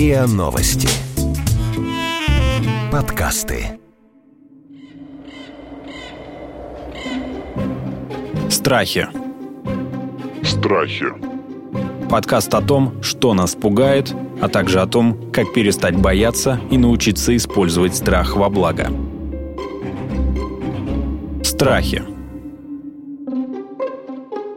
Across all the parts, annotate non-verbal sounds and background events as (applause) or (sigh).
РИА Новости. Подкасты. Страхи. Страхи. Подкаст о том, что нас пугает, а также о том, как перестать бояться и научиться использовать страх во благо. Страхи.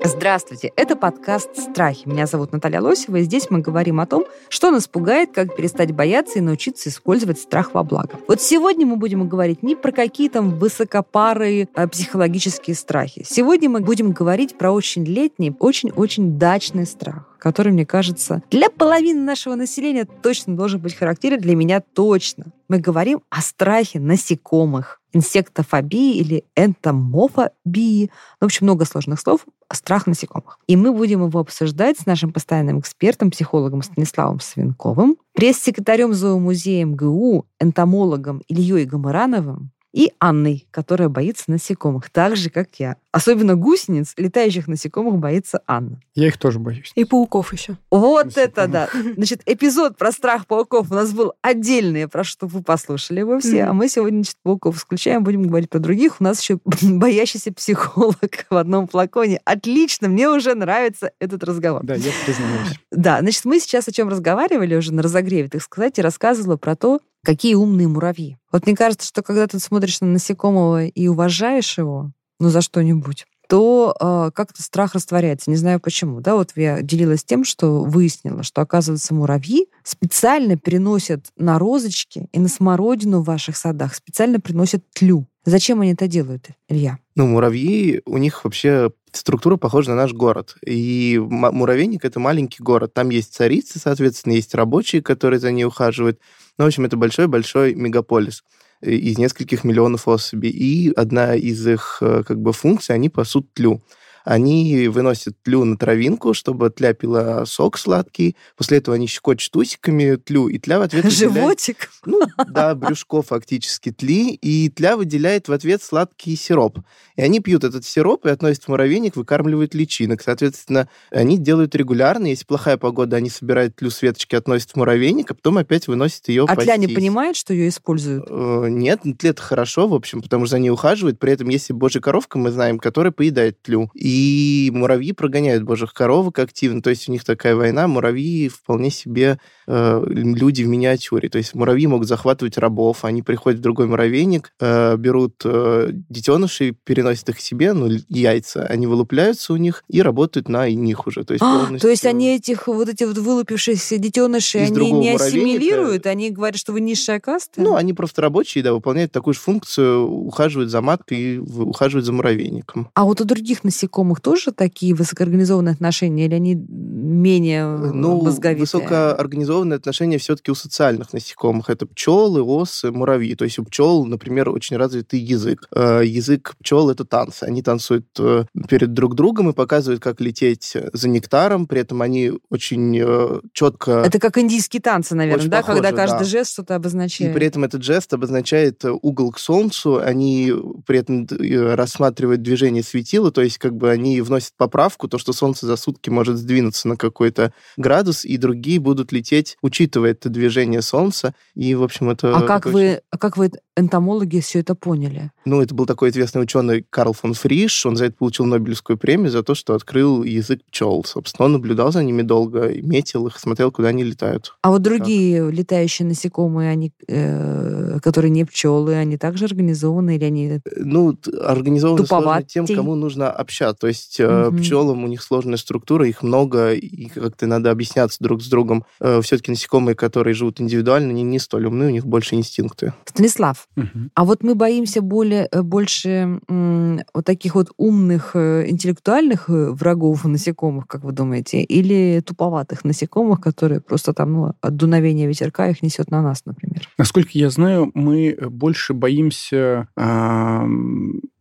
Здравствуйте, это подкаст «Страхи». Меня зовут Наталья Лосева, и здесь мы говорим о том, что нас пугает, как перестать бояться и научиться использовать страх во благо. Вот сегодня мы будем говорить не про какие там высокопарые а, психологические страхи. Сегодня мы будем говорить про очень летний, очень-очень дачный страх который, мне кажется, для половины нашего населения точно должен быть характерен, для меня точно. Мы говорим о страхе насекомых, инсектофобии или энтомофобии. В общем, много сложных слов. Страх насекомых. И мы будем его обсуждать с нашим постоянным экспертом, психологом Станиславом Свинковым, пресс-секретарем зоомузея МГУ, энтомологом Ильей Гамарановым и Анной, которая боится насекомых, так же, как я. Особенно гусениц, летающих насекомых, боится Анна. Я их тоже боюсь. И пауков еще. Вот насекомых. это да. Значит, эпизод про страх пауков у нас был отдельный, про что вы послушали его все. Mm-hmm. А мы сегодня, значит, пауков исключаем, будем говорить про других. У нас еще (laughs) боящийся психолог в одном флаконе. Отлично, мне уже нравится этот разговор. Да, я признаюсь. Да, значит, мы сейчас о чем разговаривали уже на разогреве, так сказать, и рассказывала про то, какие умные муравьи. Вот мне кажется, что когда ты смотришь на насекомого и уважаешь его, ну, за что-нибудь, то э, как-то страх растворяется. Не знаю почему. Да, вот я делилась тем, что выяснила, что, оказывается, муравьи специально переносят на розочки и на смородину в ваших садах, специально приносят тлю. Зачем они это делают, Илья? Ну, муравьи, у них вообще структура похожа на наш город. И муравейник — это маленький город. Там есть царицы, соответственно, есть рабочие, которые за ней ухаживают. Ну, в общем, это большой-большой мегаполис э, из нескольких миллионов особей. И одна из их э, как бы функций, они пасут тлю они выносят тлю на травинку, чтобы тля пила сок сладкий. После этого они щекочут усиками тлю, и тля в ответ выделяет... Животик? Ну, да, брюшко фактически тли, и тля выделяет в ответ сладкий сироп. И они пьют этот сироп и относят в муравейник, выкармливают личинок. Соответственно, они делают регулярно. Если плохая погода, они собирают тлю с веточки, относят в муравейник, а потом опять выносят ее А тля не понимает, что ее используют? Э, нет, тля это хорошо, в общем, потому что за ней ухаживают. При этом есть и божья коровка, мы знаем, которая поедает тлю. И и муравьи прогоняют божьих коровок активно. То есть у них такая война. Муравьи вполне себе э, люди в миниатюре. То есть муравьи могут захватывать рабов. Они приходят в другой муравейник, э, берут э, детенышей, переносят их к себе, ну, яйца. Они вылупляются у них и работают на них уже. То есть, а, то есть они этих вот эти вот вылупившиеся детенышей, они не ассимилируют? Они говорят, что вы низшая каста? Ну, они просто рабочие, да, выполняют такую же функцию, ухаживают за маткой и ухаживают за муравейником. А вот у других насекомых насекомых тоже такие высокоорганизованные отношения, или они менее э, ну, мозговитые? высокоорганизованные отношения все-таки у социальных насекомых. Это пчелы, осы, муравьи. То есть у пчел, например, очень развитый язык. Э, язык пчел — это танцы. Они танцуют э, перед друг другом и показывают, как лететь за нектаром. При этом они очень четко... Это как индийские танцы, наверное, да? Похожи, Когда каждый да. жест что-то обозначает. И при этом этот жест обозначает угол к солнцу. Они при этом рассматривают движение светила, то есть как бы они вносят поправку, то, что Солнце за сутки может сдвинуться на какой-то градус, и другие будут лететь, учитывая это движение Солнца. И, в общем, это... А как, очень... вы, а как вы, энтомологи, все это поняли? Ну, это был такой известный ученый Карл фон Фриш. Он за это получил Нобелевскую премию за то, что открыл язык пчел. Собственно, он наблюдал за ними долго, метил их, смотрел, куда они летают. А вот другие как? летающие насекомые, они, э, которые не пчелы, они также организованы или они Ну, организованы тем, кому нужно общаться. То есть угу. пчелам у них сложная структура, их много, и как-то надо объясняться друг с другом. Э, Все-таки насекомые, которые живут индивидуально, они не столь умны, у них больше инстинкты. Станислав, угу. а вот мы боимся более, э, больше вот таких вот умных интеллектуальных врагов насекомых, как вы думаете, или туповатых насекомых, которые просто там ну, от дуновения ветерка их несет на нас, например? Насколько я знаю, мы больше боимся э,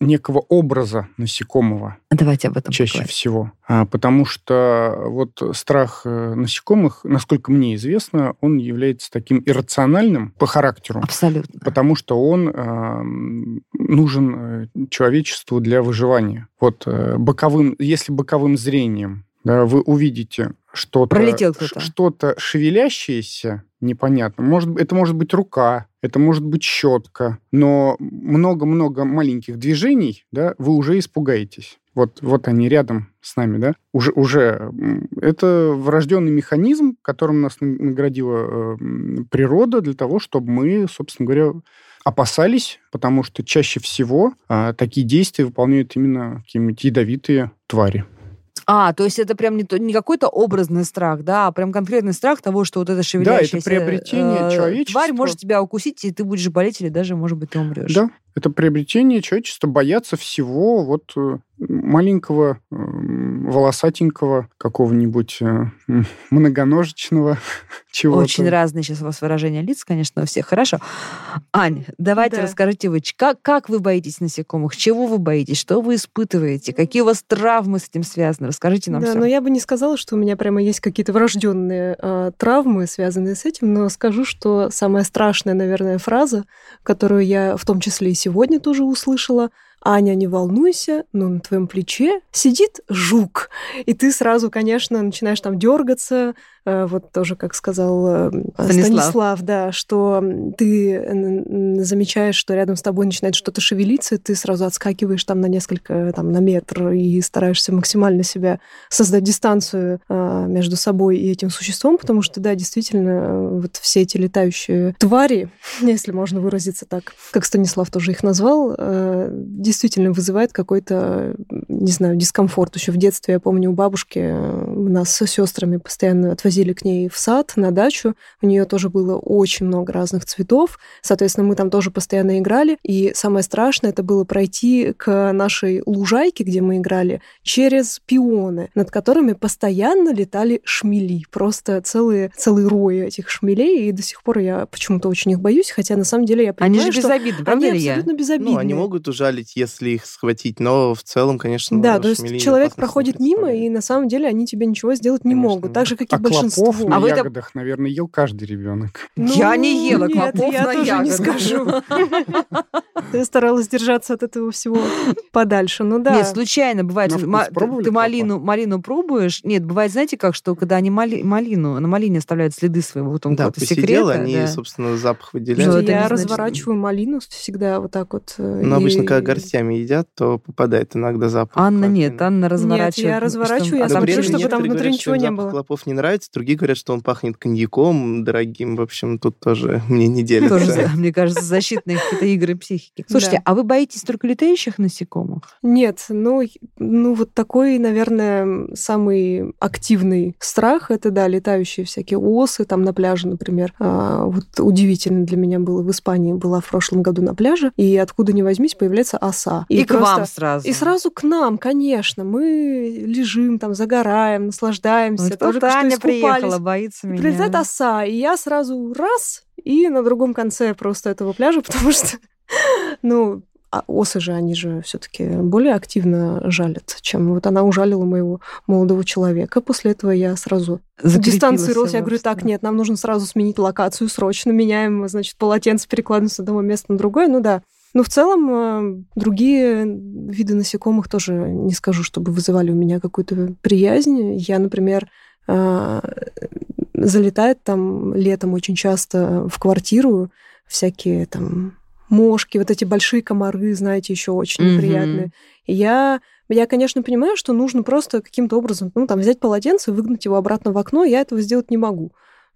некого образа насекомого. Давайте об этом Чаще поговорим. всего. А, потому что вот страх э, насекомых, насколько мне известно, он является таким иррациональным по характеру. Абсолютно. Потому что он э, нужен э, человечеству для выживания. Вот э, боковым, если боковым зрением да, вы увидите что-то, что-то шевелящееся, непонятно. Может, это может быть рука, это может быть щетка, но много-много маленьких движений, да, вы уже испугаетесь. Вот, вот они рядом с нами, да, уже, уже это врожденный механизм, которым нас на- наградила э, природа для того, чтобы мы, собственно говоря, опасались, потому что чаще всего а, такие действия выполняют именно какие-нибудь ядовитые твари. А, то есть это прям не, то- не какой-то образный страх, да, а прям конкретный страх того, что вот это шевелящаяся приобретение э, человечества. тварь может тебя укусить, и ты будешь болеть, или даже, может быть, ты умрешь. Да, это приобретение человечества бояться всего вот э, маленького, э, волосатенького, какого-нибудь э, многоножечного (laughs) чего-то. Очень разные сейчас у вас выражения лиц, конечно, у всех. Хорошо. Ань, давайте Да. расскажите вы, как, как вы боитесь насекомых, чего вы боитесь, что вы испытываете, какие у вас травмы с этим связаны? Расскажите нам да, все. но я бы не сказала, что у меня прямо есть какие-то врожденные а, травмы, связанные с этим, но скажу, что самая страшная, наверное, фраза, которую я в том числе и сегодня тоже услышала, Аня, не волнуйся, но на твоем плече сидит жук. И ты сразу, конечно, начинаешь там дергаться, э, вот тоже, как сказал э, Станислав. Станислав, да, что ты м, замечаешь, что рядом с тобой начинает что-то шевелиться, и ты сразу отскакиваешь там на несколько, там, на метр и стараешься максимально себя создать дистанцию между собой и этим существом, потому что, да, действительно, э, вот все эти летающие твари, (laughs) если можно выразиться так, как Станислав тоже их назвал, э, действительно вызывает какой-то, не знаю, дискомфорт. Еще в детстве, я помню, у бабушки э, нас с сестрами постоянно отвозили к ней в сад, на дачу. У нее тоже было очень много разных цветов. Соответственно, мы там тоже постоянно играли. И самое страшное это было пройти к нашей лужайке, где мы играли, через пионы, над которыми постоянно летали шмели. Просто целые, целые рои этих шмелей. И до сих пор я почему-то очень их боюсь, хотя на самом деле я Они понимаю, же что безобидны, правда они ли я? абсолютно безобидные. Ну, они могут ужалить, если их схватить, но в целом, конечно... Да, то есть человек проходит не мимо, и на самом деле они тебе ничего сделать не Конечно, могут. Так же, как и А большинство. клопов на А вы это- ягодах, наверное, ел каждый ребенок. Я не ела Ну, нет, клопов я на тоже не ягодах. скажу. (laughs) Я старалась держаться от этого всего подальше. Ну да. Нет, случайно бывает. На ты- ты малину, малину пробуешь. Нет, бывает, знаете как, что когда они мали- малину, на малине оставляют следы своего вот там Да, какого-то секрета. они, собственно, запах выделяют. это не я разворачиваю малину всегда вот так вот. Но обычно, когда горстями едят, то попадает иногда запах. Анна клопа. нет, Анна разворачивает. я разворачиваю, что- я а смотрю, что чтобы нет? там внутри говорят, ничего что не было. клопов не нравится, другие говорят, что он пахнет коньяком дорогим. В общем, тут тоже мне не делится. Тоже, да, мне кажется, защитные какие-то игры психики. (laughs) Слушайте, Да. а вы боитесь только летающих насекомых? Нет, ну, ну вот такой, наверное, самый активный страх это да, летающие всякие осы там на пляже, например. А, вот удивительно для меня было в Испании была в прошлом году на пляже, и откуда ни возьмись появляется оса. И, к просто- вам сразу. И сразу к нам, конечно. Мы лежим там, загораем, наслаждаемся. Вот Только тут что приехала, боится И меня. прилетает оса, и я сразу раз, и на другом конце просто этого пляжа, (laughs) потому что, ну, а осы же, они же все таки более активно жалят, чем вот она ужалила моего молодого человека. После этого я сразу дистанцировалась. Я говорю, так, нет, нам нужно сразу сменить локацию срочно. Меняем, значит, полотенце, перекладываем с одного места на другое. Ну да. Но в целом э, другие виды насекомых тоже не скажу, чтобы вызывали у меня какую-то приязнь. Я, например, э, залетает там летом очень часто в квартиру всякие там мошки, вот эти большие комары, знаете, еще очень Мгм. неприятные. И я, я, конечно, понимаю, что нужно просто каким-то образом, ну, там, взять полотенце и выгнать его обратно в окно, я этого сделать не могу.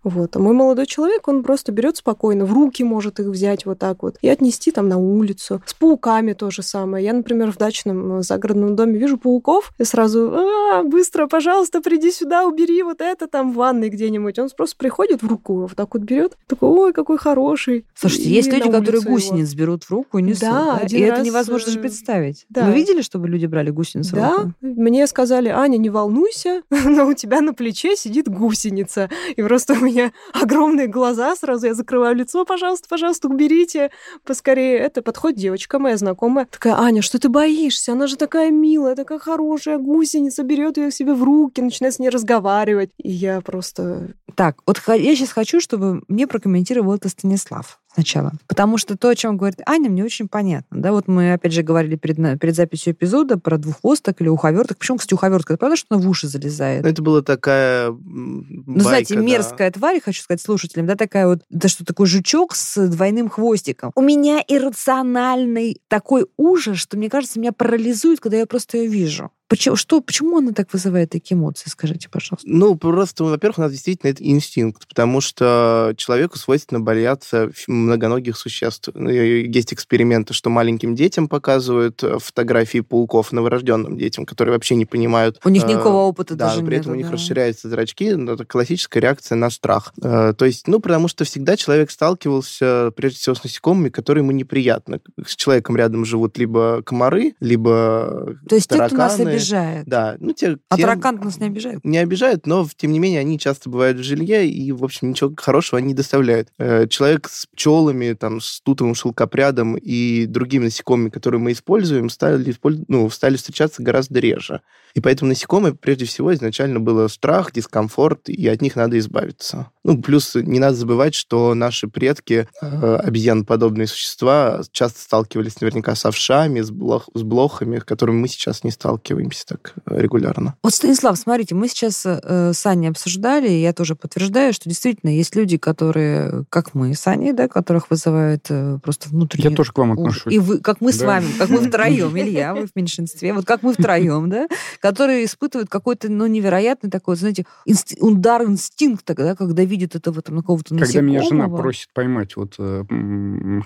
Вот. А мой молодой человек, он просто берет спокойно, в руки может их взять вот так вот и отнести там на улицу. С пауками то же самое. Я, например, в дачном э, загородном доме вижу пауков и сразу «А, быстро, пожалуйста, приди сюда, убери вот это там в ванной где-нибудь. Он просто приходит в руку, вот так вот берет, такой, ой, какой хороший. Слушайте, И есть люди, которые его. гусениц берут в руку и несут. Да, да? один И это раз, невозможно же э, представить. да. Вы видели, чтобы люди брали гусеницы в Да, руку? мне сказали, Аня, не волнуйся, (laughs) но у тебя на плече сидит гусеница. И просто у меня огромные глаза сразу, я закрываю лицо, пожалуйста, пожалуйста, уберите поскорее. Это подходит девочка моя знакомая. Такая, Аня, что ты боишься? Она же такая милая, такая хорошая гусеница, берет ее себе в руки, начинает с ней разговаривать. И я просто... Так, вот я сейчас хочу, чтобы мне прокомментировал это Станислав. Сначала. Потому что то, о чем говорит Аня, мне очень понятно. Да, вот мы, опять же, говорили перед, перед записью эпизода про двуххвосток или уховерток. Почему, кстати, уховертка? Это правда, что она в уши залезает? Это была такая Ну, знаете, байка, да. мерзкая тварь, хочу сказать слушателям, да, такая вот, да что такой жучок с двойным хвостиком. У меня иррациональный такой ужас, что, мне кажется, меня парализует, когда я просто ее вижу. Почему, что, почему она так вызывает такие эмоции, скажите, пожалуйста? Ну, просто, во-первых, у нас действительно это инстинкт, потому что человеку свойственно бояться многоногих существ. Ну, Есть эксперименты, что маленьким детям показывают э, фотографии пауков, новорожденным детям, которые вообще не понимают. У них э, никакого опыта Да, даже но при этом у них да. расширяются зрачки, но это классическая реакция на страх. Э, То есть, ну, потому что всегда человек сталкивался, прежде всего, с насекомыми, которые ему неприятны. С человеком рядом живут либо комары, либо То есть те, кто нас тараканы. Обижает. Да, ну, те, А тем- таракан нас не обижает? не обижают, но, тем не менее, они часто бывают в жилье, и, в общем, ничего хорошего они не доставляют. Э, Человек с пчелами, там, с тутовым шелкопрядом и другими насекомыми, которые мы используем, стали, ну, стали встречаться гораздо реже. И поэтому насекомые, прежде всего, изначально было страх, дискомфорт, и от них надо избавиться. Ну, плюс не надо забывать, что наши предки, э, обезьяноподобные существа, часто сталкивались наверняка с овшами, с, блох- с блохами, с которыми мы сейчас не сталкиваемся так э, регулярно. Вот, Станислав, смотрите, мы сейчас э, с Аней обсуждали, и я тоже подтверждаю, что действительно есть люди, которые, как мы с Аней, да, которых вызывает э, просто внутренний Я тоже к вам отношусь. И вы, как мы с Да. вами, как мы втроем, Илья, вы в меньшинстве, вот как мы втроем, да, которые испытывают какой-то, ну, невероятный такой, знаете, инст- удар инстинкта, да, когда видят этого там какого-то Когда меня жена просит поймать, вот э,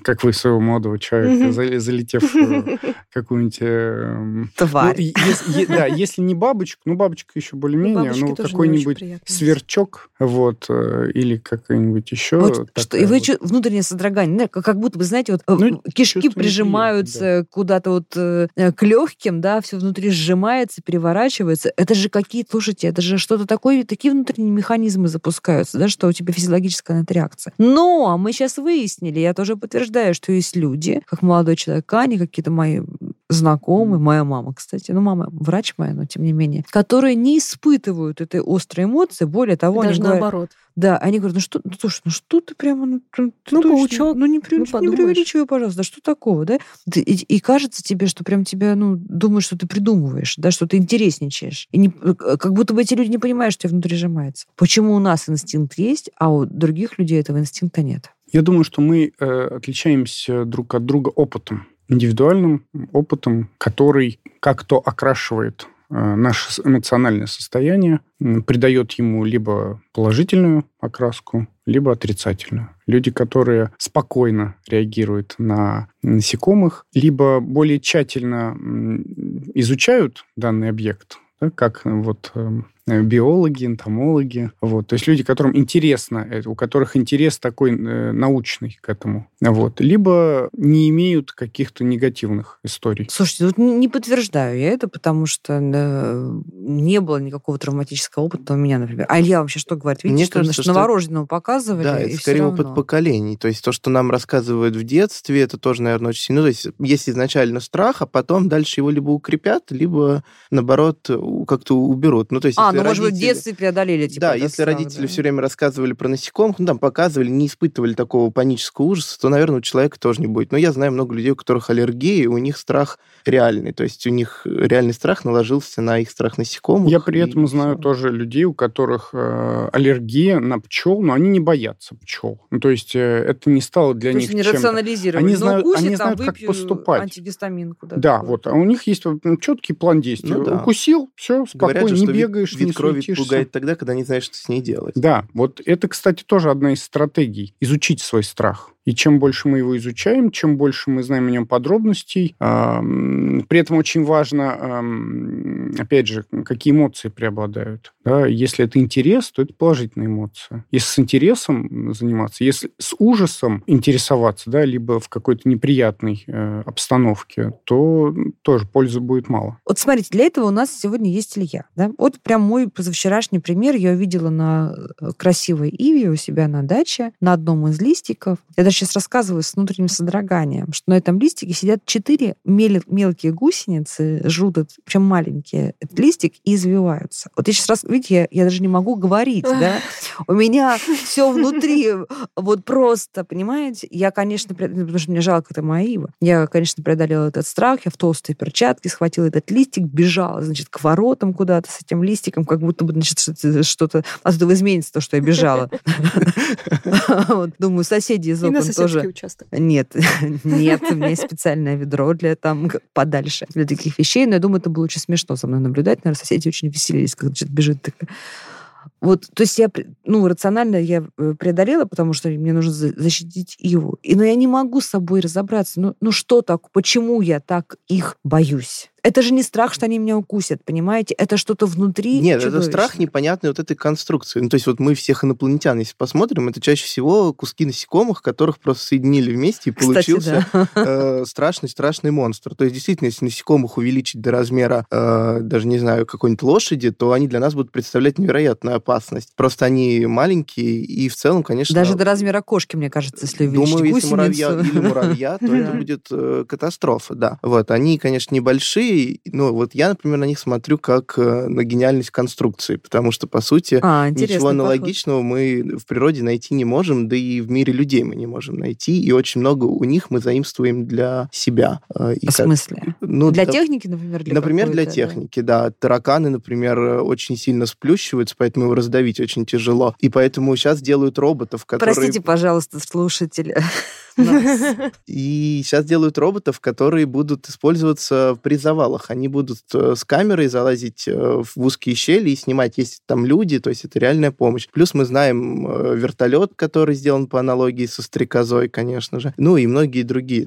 как вы своего молодого человека, залетев в какую-нибудь... э, ну, Тварь. Да, (laughs) если не бабочку, ну, бабочка еще более-менее, ну, какой-нибудь сверчок, вот, э, или какой-нибудь еще... Вот что, и вы вот. внутреннее содрогание, да, как, будто бы, знаете, вот э, Ну, кишки прижимаются куда-то вот э, к легким, да, все внутри сжимается, переворачивается. Это же какие, слушайте, это же что-то такое, такие внутренние механизмы запускаются, да, что у тебя физиологическая на это реакция. Но мы сейчас выяснили, я тоже подтверждаю, что есть люди, как молодой человек Аня, какие-то мои знакомые, моя мама, кстати, ну, мама врач моя, но тем не менее, которые не испытывают этой острой эмоции, более того, они Даже говорят, наоборот. да, они говорят, ну что, ну слушай, ну что ты прямо, ну, ты- Ну, точно, паучок, ну не, при- ну, не подумаешь. преувеличивай, пожалуйста, да что такого, да? И, и кажется тебе, что прям тебя, ну, думаешь, что ты придумываешь, да, что ты интересничаешь. И не, э, как будто бы эти люди не понимают, что тебя внутри сжимается. Почему у нас инстинкт есть, а у других людей этого инстинкта нет? Я думаю, что мы э, отличаемся друг от друга опытом, индивидуальным опытом, который как-то окрашивает э, наше эмоциональное состояние, придает ему либо положительную окраску, либо отрицательную. Люди, которые спокойно реагируют на насекомых, либо более тщательно изучают данный объект, да, как вот эм, биологи, энтомологи. Вот. То есть люди, которым интересно, у которых интерес такой э, научный к этому. Вот. Либо не имеют каких-то негативных историй. Слушайте, вот не не подтверждаю я это, потому что э, не было никакого травматического опыта у меня, например. А Илья вообще что говорит? Видите, Мне что, кажется, что новорожденного показывали, Да, это скорее опыт равно. поколений. То есть то, что нам рассказывают в детстве, это тоже, наверное, очень сильно. Ну, то есть есть изначально страх, а потом дальше его либо укрепят, либо, наоборот, как-то уберут. Ну, то есть, А, если ну, может быть, в детстве преодолели, типа, да, если страх, родители да? все время рассказывали про насекомых, ну, там, показывали, не испытывали такого панического ужаса, то, наверное, у человека тоже не будет. Но я знаю много людей, у которых аллергии, у них страх реальный. То есть у них реальный страх наложился на их страх насекомых. Я при и этом знаю всё. тоже людей, у которых э, аллергия на пчел, но они не боятся пчел. Ну, то есть э, это не стало для То них есть не чем-то. рационализировали. Они Ну, знают- укусит, они там, знают, как выпью поступать. антигистаминку. Да, Да, такую. вот. А у них есть четкий план действий. Ну да. Укусил, все, Говорят спокойно, же, не бегаешь, не крови суетишься. пугает тогда, когда не знаешь, что с ней делать. Да, вот это, кстати, тоже одна из стратегий. Изучить свой страх. И чем больше мы его изучаем, чем больше мы знаем о нем подробностей, при этом очень важно, опять же, какие эмоции преобладают. Да? Если это интерес, то это положительная эмоция. Если с интересом заниматься, если с ужасом интересоваться, да, либо в какой-то неприятной э, обстановке, то тоже пользы будет мало. Вот смотрите, для этого у нас сегодня есть Илья. Да? Вот прям мой позавчерашний пример. Я увидела на э, красивой иве у себя на даче, на одном из листиков. Я даже сейчас рассказываю с внутренним содроганием, что на этом листике сидят четыре мел- мелкие гусеницы, жрут причем маленькие, этот листик и извиваются. Вот я сейчас раз, видите, я, я даже не могу говорить, да? (laughs) У меня все внутри вот просто, понимаете? Я, конечно, потому что мне жалко это мои. Я, конечно, преодолела этот страх. Я в толстой перчатке схватила этот листик, бежала, значит, к воротам куда-то с этим листиком, как будто бы, значит, что-то оттуда изменится то, что я бежала. (laughs) (laughs) Думаю, соседи из окон тоже... участок. Нет, (laughs) нет, у меня есть специальное ведро для там подальше, для таких вещей. Но я думаю, это было очень смешно со мной наблюдать. Наверное, соседи очень веселились, когда что-то бежит такая вот, то есть я, ну, рационально я э, преодолела, потому что мне нужно защитить его. И, но я не могу с собой разобраться. Ну, ну что так, почему я так их боюсь? Это же не страх, что они меня укусят, понимаете? Это что-то внутри Нет, это страх непонятной вот этой конструкции. Ну, то есть вот мы всех инопланетян, если посмотрим, это чаще всего куски насекомых, которых просто соединили вместе, и получился э, страшный-страшный монстр. То есть действительно, если насекомых увеличить до размера, э, даже не знаю, какой-нибудь лошади, то они для нас будут представлять невероятную опасность. Просто они маленькие, и в целом, конечно... Даже до размера кошки, мне кажется, если увеличить Думаю, если муравья или муравья, то (laughs) это будет э, катастрофа, да. Вот, они, конечно, небольшие, ну, вот я, например, на них смотрю как э, на гениальность конструкции, потому что, по сути, а, ничего аналогичного подход. мы в природе найти не можем, да и в мире людей мы не можем найти, и очень много у них мы заимствуем для себя. Э, и в как... смысле? Ну, для, для техники, например? Для например, для техники, да. да. Тараканы, например, очень сильно сплющиваются, поэтому его раздавить очень тяжело. И поэтому сейчас делают роботов, которые... Простите, пожалуйста, слушатели. (laughs) (laughs) И сейчас делают роботов, которые будут использоваться при завалах. Они будут э, с камерой залазить э, в узкие щели и снимать, есть там люди, то есть это реальная помощь. Плюс мы знаем э, вертолет, который сделан по аналогии со стрекозой, конечно же. Ну и многие другие.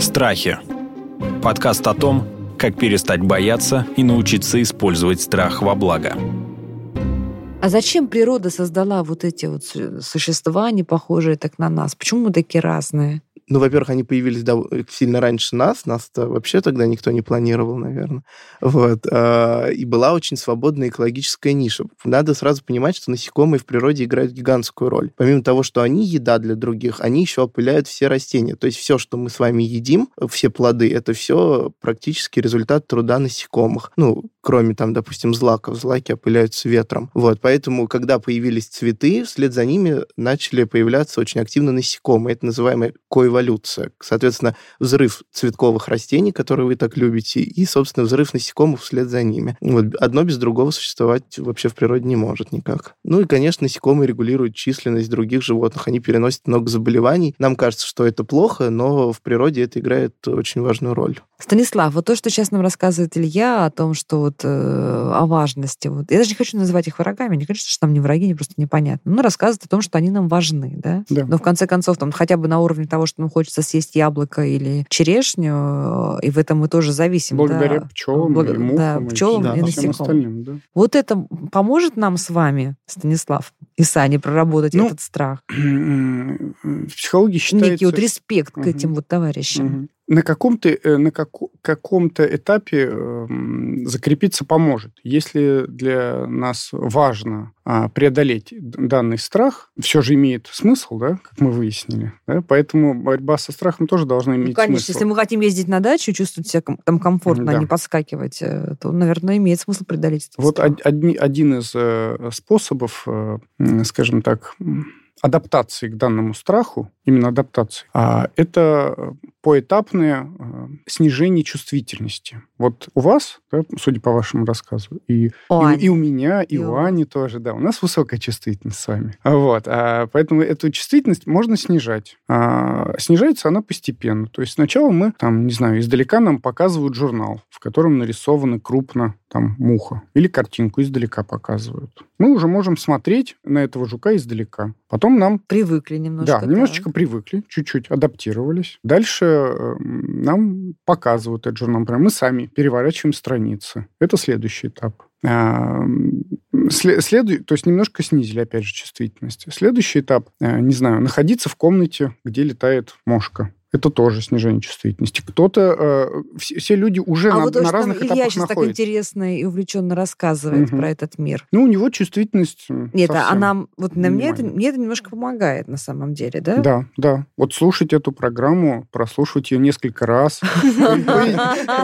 Страхи. Подкаст о том, как перестать бояться и научиться использовать страх во благо. А зачем природа создала вот эти вот существа, не похожие так на нас? Почему мы такие разные? Ну, во-первых, они появились сильно раньше нас. Нас-то вообще тогда никто не планировал, наверное. Вот. А, и была очень свободная экологическая ниша. Надо сразу понимать, что насекомые в природе играют гигантскую роль. Помимо того, что они еда для других, они еще опыляют все растения. То есть все, что мы с вами едим, все плоды, это все практически результат труда насекомых. Ну, кроме там, допустим, злаков. Злаки опыляются ветром. Вот. Поэтому, когда появились цветы, вслед за ними начали появляться очень активно насекомые. Это называемая коево эволюция. Соответственно, взрыв цветковых растений, которые вы так любите, и, собственно, взрыв насекомых вслед за ними. Вот одно без другого существовать вообще в природе не может никак. Ну и, конечно, насекомые регулируют численность других животных. Они переносят много заболеваний. Нам кажется, что это плохо, но в природе это играет очень важную роль. Станислав, вот то, что сейчас нам рассказывает Илья о том, что вот э, о важности, вот я даже не хочу называть их врагами, не хочу, что нам не враги, не просто непонятно. Но рассказывает о том, что они нам важны, да? да. Но в конце концов, там хотя бы на уровне того, что нам хочется съесть яблоко или черешню, и в этом мы тоже зависим. Благодаря да? пчелам, Благ... и мухам, да, пчелам и, да, и насекомым. Остальным, да. Вот это поможет нам с вами, Станислав и Саня, проработать ну, этот страх? (clears throat) В психологии считается... Некий вот респект угу. к этим вот товарищам. Угу на каком-то, э, на как, каком-то этапе закрепиться поможет. Если для нас важно а, преодолеть данный страх, все же имеет смысл, да, как мы выяснили. Да? Поэтому борьба со страхом тоже должна иметь ну, конечно, смысл. если мы хотим ездить на дачу, чувствовать себя там комфортно, да. а не подскакивать, э, то, наверное, имеет смысл преодолеть этот вот страх. Од- один из э, способов, скажем так, адаптации к данному страху, именно адаптации, а это поэтапное э, снижение чувствительности. Вот у вас, да, судя по вашему рассказу, и, и, и у меня, и, и у Ани тоже, да, у нас высокая чувствительность с вами. Вот, а, поэтому эту чувствительность можно снижать. А, снижается она постепенно. То есть сначала мы, там, не знаю, издалека нам показывают журнал, в котором нарисованы крупно там муха, или картинку издалека показывают. Мы уже можем смотреть на этого жука издалека. Потом нам... Привыкли немножко. Да, немножечко привыкли, чуть-чуть адаптировались. Дальше нам показывают этот журнал. Например, мы сами переворачиваем страницы. Это следующий этап. Следуй, то есть немножко снизили, опять же, чувствительность. Следующий этап, э, не знаю, находиться в комнате, где летает мошка Это тоже снижение чувствительности. Кто-то, э, все, все люди уже а на, вот на то, что разных Илья этапах сейчас так интересно и увлеченно рассказывает Мгм. про этот мир. Ну, у него чувствительность Нет, а совсем. нам, вот на мне это, мне это немножко помогает на самом деле, да? Да, да. Вот слушать эту программу, прослушать ее несколько раз, (laughs)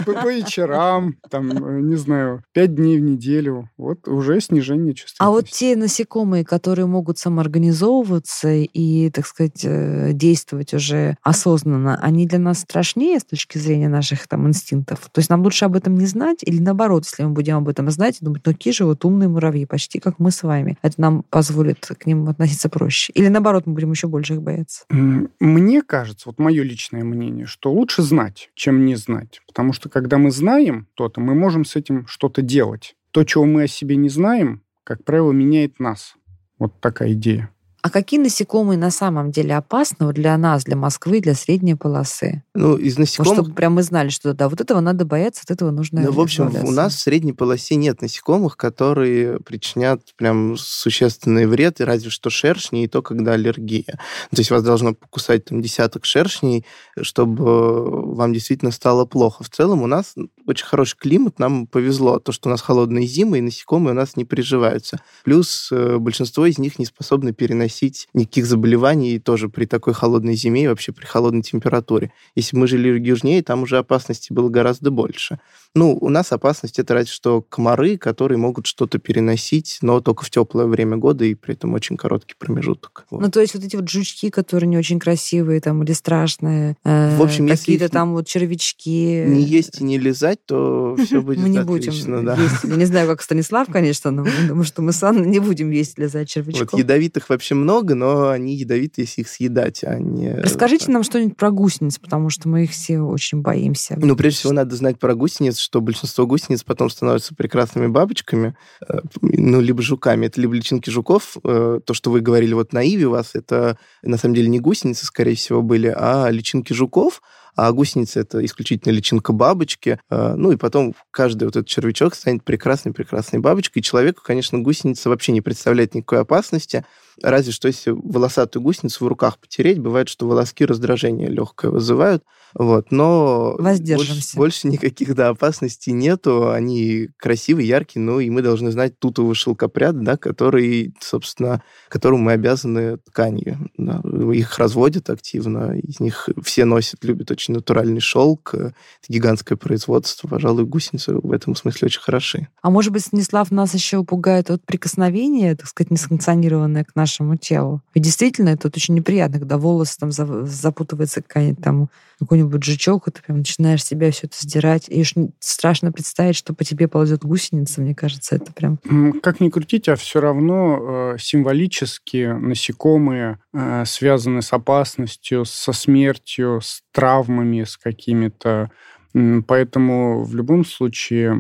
по вечерам, там, э, не знаю, пять дней в неделю, вот уже снижение чувствительности. А вот те насекомые, которые могут самоорганизовываться и, так сказать, э, действовать уже осознанно, они для нас страшнее с точки зрения наших там инстинктов? То есть нам лучше об этом не знать? Или наоборот, если мы будем об этом знать, думать, ну какие же вот умные муравьи, почти как мы с вами. Это нам позволит к ним относиться проще. Или наоборот, мы будем еще больше их бояться. Мне кажется, вот мое личное мнение, что лучше знать, чем не знать. Потому что когда мы знаем то-то, мы можем с этим что-то делать. То, чего мы о себе не знаем, как правило, меняет нас. Вот такая идея. А какие насекомые на самом деле опасны вот для нас, для Москвы, для средней полосы? Ну, из Вот насекомых чтобы прям мы знали, что да, вот этого надо бояться, от этого нужно Ну, в общем, у нас в средней полосе нет насекомых, которые причинят прям существенный вред, и разве что шершни, и то, когда аллергия. То есть вас должно покусать там десяток шершней, чтобы вам действительно стало плохо. В целом у нас очень хороший климат, нам повезло, то, что у нас холодные зимы, и насекомые у нас не приживаются. Плюс э, большинство из них не способны переносить никаких заболеваний тоже при такой холодной зиме и вообще при холодной температуре. Если мы жили южнее, там уже опасности было гораздо больше. Ну, у нас опасность это разве что комары, которые могут что-то переносить, но только в теплое время года и при этом очень короткий промежуток. Вот. Ну, то есть вот эти вот жучки, которые не очень красивые там или страшные, э, В общем, какие-то там вот червячки. не есть и не лизать, то (laughs) все будет мы не будем да. есть. Я не знаю, как Станислав, конечно, но думаю, что мы с Анной не будем есть или за червячков. Вот ядовитых вообще много, но они ядовиты, если их съедать, а не... Расскажите нам что-нибудь про гусениц, потому что мы их все очень боимся. Ну, прежде всего, надо знать про гусениц, что большинство гусениц потом становятся прекрасными бабочками, э, ну, либо жуками. Это либо личинки жуков, э, то, что вы говорили вот на Иве у вас, это на самом деле не гусеницы, скорее всего, были, а личинки жуков, а гусеница это исключительно личинка бабочки. Э, Ну и потом каждый вот этот червячок станет прекрасной-прекрасной бабочкой. И человеку, конечно, гусеница вообще не представляет никакой опасности. Разве что если волосатую гусеницу в руках потереть, бывает, что волоски раздражение легкое вызывают. Вот, но Воздержимся. Больше, больше никаких да, опасностей нету. Они красивые, яркие, ну и мы должны знать тутовый шелкопряд, да, который, собственно, которому мы обязаны тканью. Да. Их разводят активно, из них все носят, любят очень натуральный шелк. Это гигантское производство. Пожалуй, гусеницы в этом смысле очень хороши. А может быть, Станислав нас еще пугает от прикосновения, так сказать, несанкционированное к нашему телу. И действительно, это вот очень неприятно, когда волосы там за- запутывается какая-нибудь там какой-нибудь жучок, и ты прям начинаешь себя все это сдирать. И уж страшно представить, что по тебе ползет гусеница. Мне кажется, это прям... Как ни крутить, а все равно э, символически насекомые э, связаны с опасностью, со смертью, с травмами, с какими-то. Поэтому в любом случае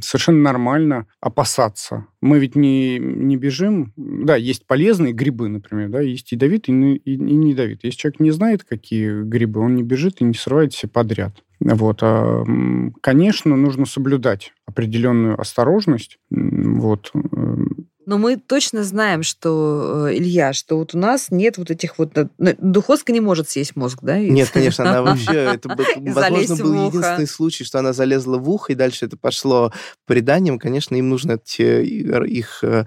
совершенно нормально опасаться. Мы ведь не, не бежим. Да, есть полезные грибы, например, да, есть ядовитые и, и, и не ядовитые. Если человек не знает, какие грибы, он не бежит и не срывает все подряд. Вот. а, Конечно, нужно соблюдать определенную осторожность. Вот. Но мы точно знаем, что, э, Илья, что вот у нас нет вот этих вот... э, ну, Духовка не может съесть мозг, да? Нет, конечно, она (laughs) вообще... Это, возможно, был единственный случай, что она залезла в ухо, и дальше это пошло преданием. Конечно, им нужно те, их э, э,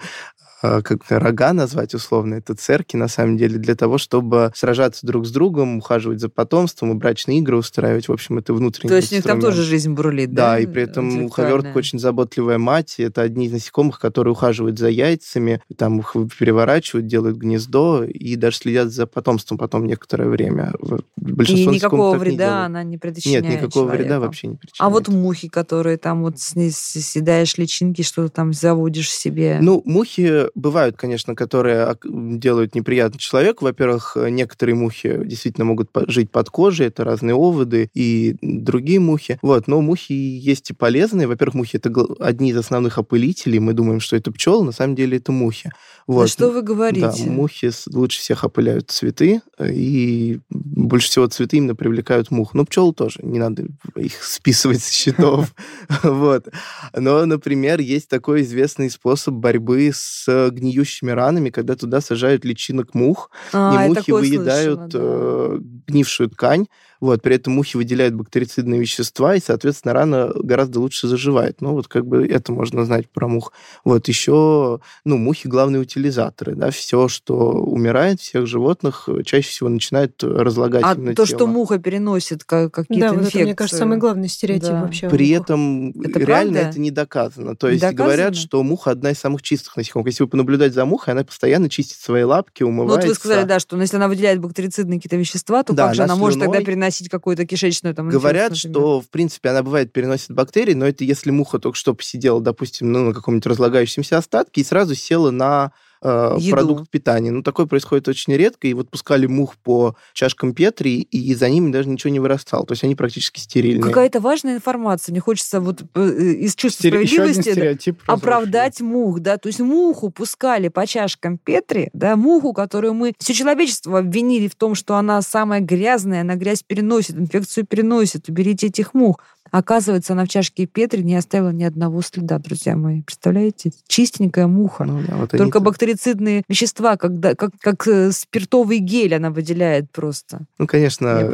как рога назвать условно, это церки, на самом деле, для того, чтобы сражаться друг с другом, ухаживать за потомством и брачные игры устраивать. В общем, это внутренний То есть у них там тоже жизнь бурлит, да? Да, и при этом уховертка очень заботливая мать. и Это одни из насекомых, которые ухаживают за яйцами, там их переворачивают, делают гнездо и даже следят за потомством потом некоторое время. Вот И Большинство никакого не вреда делают. она не причиняет Нет, никакого вреда человеку. вообще не причиняет. А вот мухи, которые там вот съедаешь личинки, что-то там заводишь себе. Ну, мухи бывают, конечно, которые делают неприятно человеку. Во-первых, э, некоторые мухи действительно могут жить под кожей, это разные оводы и другие мухи. Вот, но мухи есть и полезные. Во-первых, мухи это одни из основных опылителей. Мы думаем, что это пчелы, на самом деле это мухи. Да Вот. что вы говорите? Да, мухи лучше всех опыляют цветы, э, и больше всего цветы именно привлекают мух. Ну, пчел тоже, не надо их списывать с счетов. (laughs) Вот. Но, например, есть такой известный способ борьбы с с гниющими ранами, когда туда сажают личинок мух, А, и мухи выедают слышала, да. э, гнившую ткань, вот, при этом мухи выделяют бактерицидные вещества, и, соответственно, рана гораздо лучше заживает. Ну, вот как бы это можно знать про мух. Вот еще, ну, мухи главные утилизаторы, да, все, что умирает, всех животных, э, чаще всего начинает разлагать А именно то, тело. что муха переносит ка- какие-то Да, вот инфекции. это, мне кажется, самый главный стереотип Да. вообще. При этом Это реально правда? это не доказано. То есть Доказано? говорят, что муха одна из самых чистых насекомых. Если вы понаблюдать за мухой, она постоянно чистит свои лапки, Ну, умывается. вот вы сказали, да, что ну, если она выделяет бактерицидные какие-то вещества, то Да, как же она она может тогда переносить какую-то кишечную там Говорят, инфекцию, что, в принципе, она бывает переносит бактерии, но это если муха только что посидела, допустим, ну, на каком-нибудь разлагающемся остатке и сразу села на э, Еду. продукт питания. Ну, такое происходит очень редко, и вот пускали мух по чашкам Петри, и за ними даже ничего не вырастало. То есть они практически стерильные. Какая-то важная информация. Мне хочется вот э, из чувства Стере- справедливости оправдать мух, да, то есть муху пускали по чашкам Петри, да, муху, которую мы все человечество обвинили в том, что она самая грязная, она грязь переносит, инфекцию переносит, уберите этих мух. Оказывается, она в чашке Петри не оставила ни одного следа, друзья мои. Представляете? Чистенькая муха. Ну да, вот Только бактерицидные вещества, когда, как, как э, спиртовый гель она выделяет просто. Ну, конечно,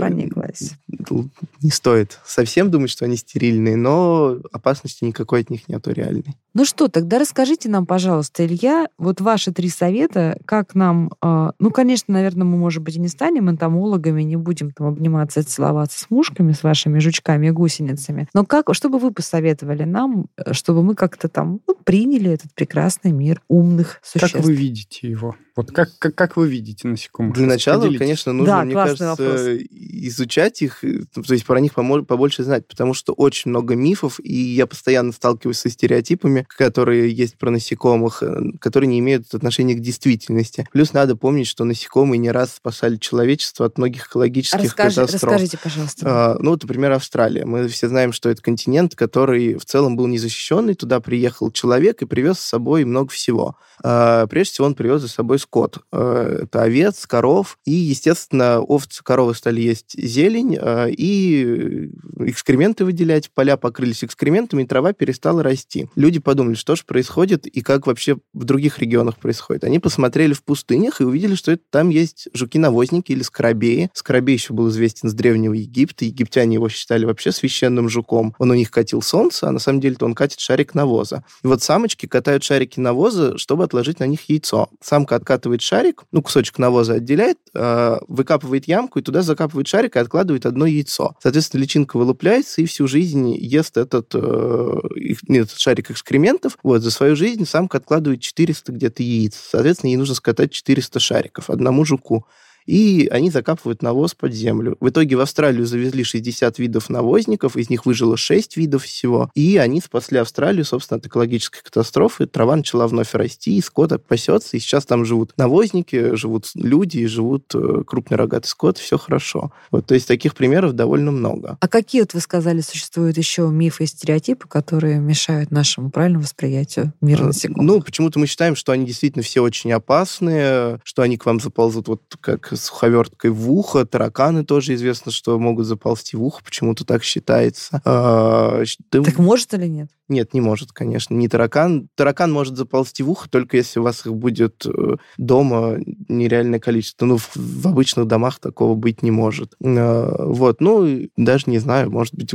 Не стоит совсем думать, что они стерильные, но опасности никакой от них нету реальной. Ну что, тогда расскажите нам, пожалуйста, Илья, вот ваши три совета, как нам, э, ну, конечно, наверное, мы, может быть, и не станем энтомологами, не будем там обниматься и целоваться с мушками, с вашими жучками и гусеницами, но как, что бы вы посоветовали нам, э, чтобы мы как-то там ну, приняли этот прекрасный мир умных существ? Как вы видите его? Вот как, как, как вы видите насекомых? Для начала, конечно, нужно, Да, мне кажется, вопрос. изучать их, э, то есть про них побольше знать, потому что очень много мифов, и я постоянно сталкиваюсь со стереотипами, которые есть про насекомых, э, которые не имеют отношения к действительности. Плюс надо помнить, что насекомые не раз спасали человечество от многих экологических Расскажи- катастроф. расскажите, пожалуйста. А, Ну, вот, например, Австралия. Мы все знаем, что это континент, который в целом был незащищенный. Туда приехал человек и привез с собой много всего. А, Прежде всего, он привез за собой скот. А, Это овец, коров. И, естественно, овцы, коровы стали есть зелень а, и экскременты выделять. Поля покрылись экскрементами, и трава перестала расти. Люди подумали, что же происходит и как вообще в других регионах происходит. Они посмотрели в пустынях и увидели, что это, там есть жуки-навозники или скоробеи. Скоробей еще был известен с Древнего Египта. Египтяне его считали вообще священным жуком. Он у них катил солнце, а на самом деле-то он катит шарик навоза. И вот самочки катают шарики навоза, чтобы отложить на них яйцо. Самка откатывает шарик, ну, кусочек навоза отделяет, э, выкапывает ямку и туда закапывает шарик и откладывает одно яйцо. Соответственно, личинка вылупляется и всю жизнь ест этот, э, нет, этот шарик экскрементов. Вот, за свою жизнь самка откладывает 400 где-то яиц. Соответственно, ей нужно скатать 400 шариков одному жуку и они закапывают навоз под землю. В итоге в Австралию завезли 60 видов навозников, из них выжило 6 видов всего, и они спасли Австралию, собственно, от экологической катастрофы. Трава начала вновь расти, и скот пасется, и сейчас там живут навозники, живут люди, и живут э, крупный рогатый скот, все хорошо. Вот, то есть таких примеров довольно много. А какие, вот вы сказали, существуют еще мифы и стереотипы, которые мешают нашему правильному восприятию мира Э, насекомых? Ну, почему-то мы считаем, что они действительно все очень опасные, что они к вам заползут вот как суховерткой в ухо. Тараканы тоже известно, что могут заползти в ухо, почему-то так считается. А, Так может или нет? Нет, не может, конечно. Не таракан. Таракан может заползти в ухо, только если у вас их будет э, дома нереальное количество. Ну, в, в обычных домах такого быть не может. Э, Вот, ну, даже не знаю, может быть,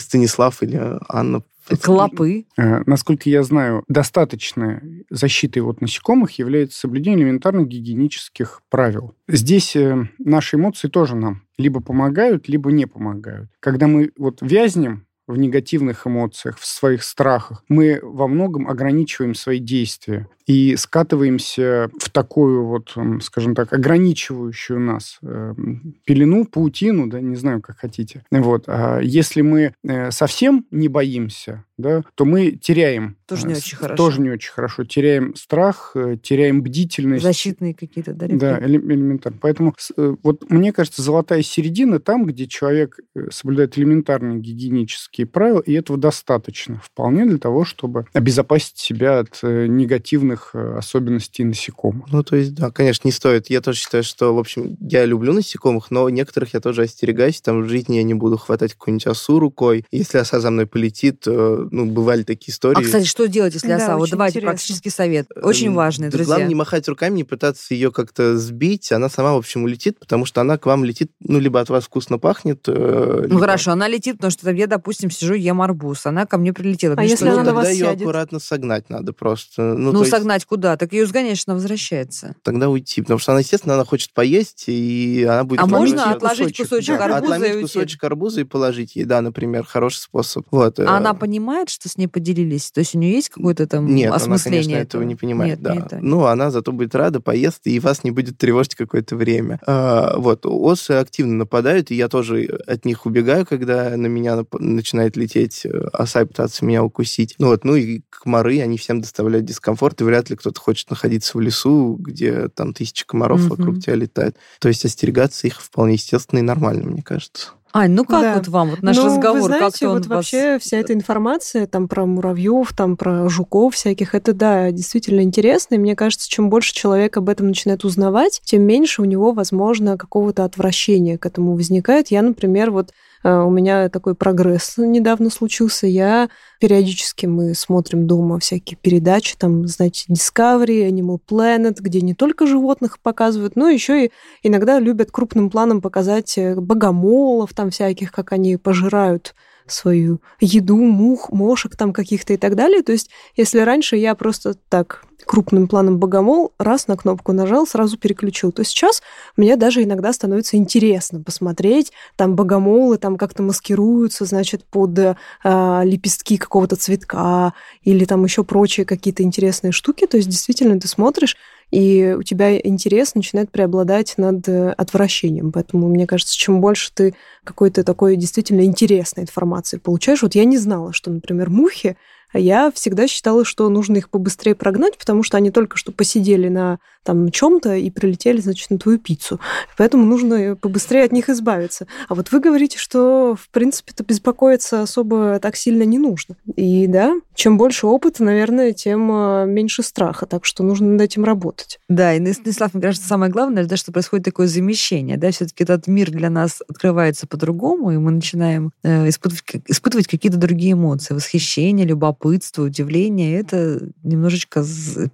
Станислав или Анна Клопы. Э, Насколько я знаю, достаточной защитой от насекомых является соблюдение элементарных гигиенических правил. Здесь э, наши эмоции тоже нам либо помогают, либо не помогают. Когда мы вот вязнем в негативных эмоциях, в своих страхах, мы во многом ограничиваем свои действия и скатываемся в такую вот, скажем так, ограничивающую нас э, пелену, паутину, да, не знаю, как хотите. Вот. А если мы э, совсем не боимся, да, то мы теряем. Тоже не э, очень хорошо. Тоже не очень хорошо. Теряем страх, э, теряем бдительность. Защитные какие-то, да, Да, элементарно. Поэтому э, вот мне кажется, золотая середина там, где человек соблюдает элементарные гигиенические правила, и этого достаточно вполне для того, чтобы обезопасить себя от негативных особенностей насекомых. Ну, то есть, да, конечно, не стоит. Я тоже считаю, что, в общем, я люблю насекомых, но некоторых я тоже остерегаюсь. Там в жизни я не буду хватать какую-нибудь осу рукой. Если оса за мной полетит, ну, бывали такие истории. А, кстати, что делать, если Да, оса? Вот очень давайте интересно. практический совет. Очень Эм, важный, да друзья. Главное не махать руками, не пытаться ее как-то сбить. Она сама, в общем, улетит, потому что она к вам летит, ну, либо от вас вкусно пахнет. э, Ну либо- хорошо, она летит, потому что там я, допустим, сижу, ем арбуз. Она ко мне прилетела. А Мне если она на вас тогда ее сядет? аккуратно согнать надо просто. Ну, Ну, то есть согнать куда? Так ее сгоняешь, она возвращается. тогда уйти. Потому что она, естественно, она хочет поесть, и она будет... А можно отложить кусочек Да, арбуза отломить и уйти? кусочек арбуза и положить ей, да, например, хороший способ. Вот. э, А она понимает, что с ней поделились? То есть у нее есть какое-то там Нет, она, осмысление конечно, этого не понимает, Нет, да. не это. Ну, она зато будет рада, поест, и вас не будет тревожить какое-то время. А, вот, осы активно нападают, и я тоже от них убегаю, когда на меня начинает лететь э, оса и пытаться меня укусить. Ну вот, ну и комары, они всем доставляют дискомфорт, и вряд ли кто-то хочет находиться в лесу, где там тысячи комаров Мгм. вокруг тебя летают. То есть остерегаться их вполне естественно и нормально, мне кажется. Ань, ну как Да. вот вам вот наш ну, разговор? Вы знаете, как-то он вот вас- вообще вся эта информация там про муравьев, там про жуков всяких, это да, действительно интересно. И мне кажется, чем больше человек об этом начинает узнавать, тем меньше у него, возможно, какого-то отвращения к этому возникает. Я, например, вот у меня такой прогресс недавно случился. Я периодически мы смотрим дома всякие передачи, там, знаете, Discovery, Animal Planet, где не только животных показывают, но еще и иногда любят крупным планом показать э, богомолов там всяких, как они пожирают свою еду, мух, мошек там каких-то и так далее. То есть, если раньше я просто так крупным планом богомол, раз на кнопку нажал, сразу переключил, то сейчас мне даже иногда становится интересно посмотреть, там богомолы там как-то маскируются, значит, под э, лепестки какого-то цветка или там еще прочие какие-то интересные штуки. То есть, действительно, ты смотришь, и у тебя интерес начинает преобладать над э, отвращением. Поэтому, мне кажется, чем больше ты какой-то такой действительно интересной информации получаешь. Вот я не знала, что, например, мухи, я всегда считала, что нужно их побыстрее прогнать, потому что они только что посидели на там чем-то и прилетели, значит, на твою пиццу. Поэтому нужно побыстрее от них избавиться. А вот вы говорите, что, в принципе-то, беспокоиться особо так сильно не нужно. И да, чем больше опыта, наверное, тем а, меньше страха. Так что нужно над этим работать. Да, и Станислав, мне кажется, самое главное, да, что происходит такое замещение, да, все-таки этот мир для нас открывается по-другому, и мы начинаем э, испытывать, испытывать какие-то другие эмоции, восхищение, любопытство, удивление, это немножечко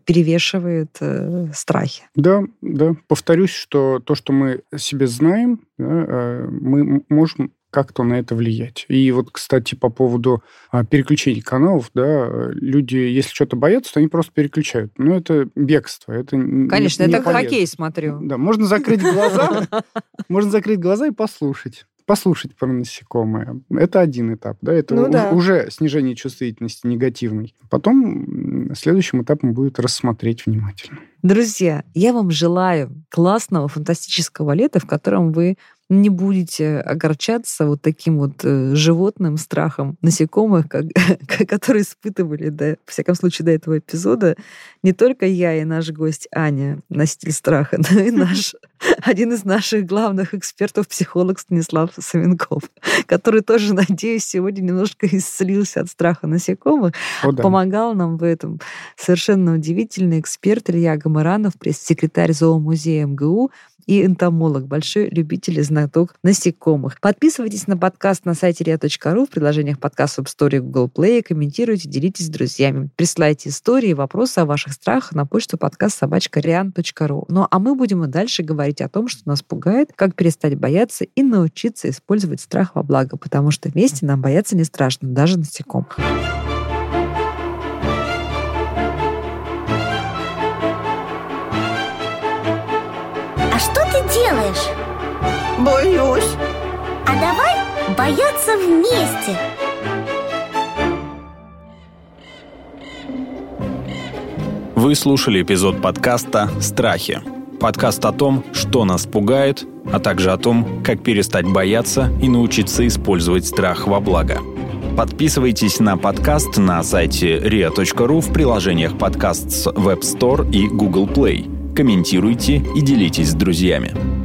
перевешивает э, страхи. Да, да. Повторюсь, что то, что мы о себе знаем, да, э, мы можем как-то на это влиять. И вот, кстати, по поводу а, переключения каналов, да, люди, если что-то боятся, то они просто переключают. Но это бегство, это Конечно, не это как полезно. хоккей смотрю. Да, можно закрыть глаза, (laughs) можно закрыть глаза и послушать. Послушать про насекомое. Это один этап, да, это Ну у- да. уже снижение чувствительности негативной. Потом следующим этапом будет рассмотреть внимательно. Друзья, я вам желаю классного, фантастического лета, в котором вы не будете огорчаться вот таким вот э, животным страхом насекомых, как, (laughs) которые испытывали, да, во всяком случае, до этого эпизода, не только я и наш гость Аня, носитель страха, (laughs) но и наш, (laughs) один из наших главных экспертов, психолог Станислав Савенков, который тоже, надеюсь, сегодня немножко исцелился от страха насекомых, О, да. Помогал нам в этом совершенно удивительный эксперт Илья Гамаранов, пресс-секретарь зоомузея МГУ и энтомолог, большой любитель и знаток насекомых. Подписывайтесь на подкаст на сайте ria.ru в приложениях подкаст Store и Google Play, комментируйте, делитесь с друзьями. Присылайте истории и вопросы о ваших страхах на почту подкаст собачка rian.ru. Ну а мы будем и дальше говорить о том, что нас пугает, как перестать бояться и научиться использовать страх во благо, потому что вместе нам бояться не страшно, даже насекомых. Боюсь. А давай бояться вместе. Вы слушали эпизод подкаста «Страхи». Подкаст о том, что нас пугает, а также о том, как перестать бояться и научиться использовать страх во благо. Подписывайтесь на подкаст на сайте ria.ru в приложениях подкаст с Web Store и Google Play. Комментируйте и делитесь с друзьями.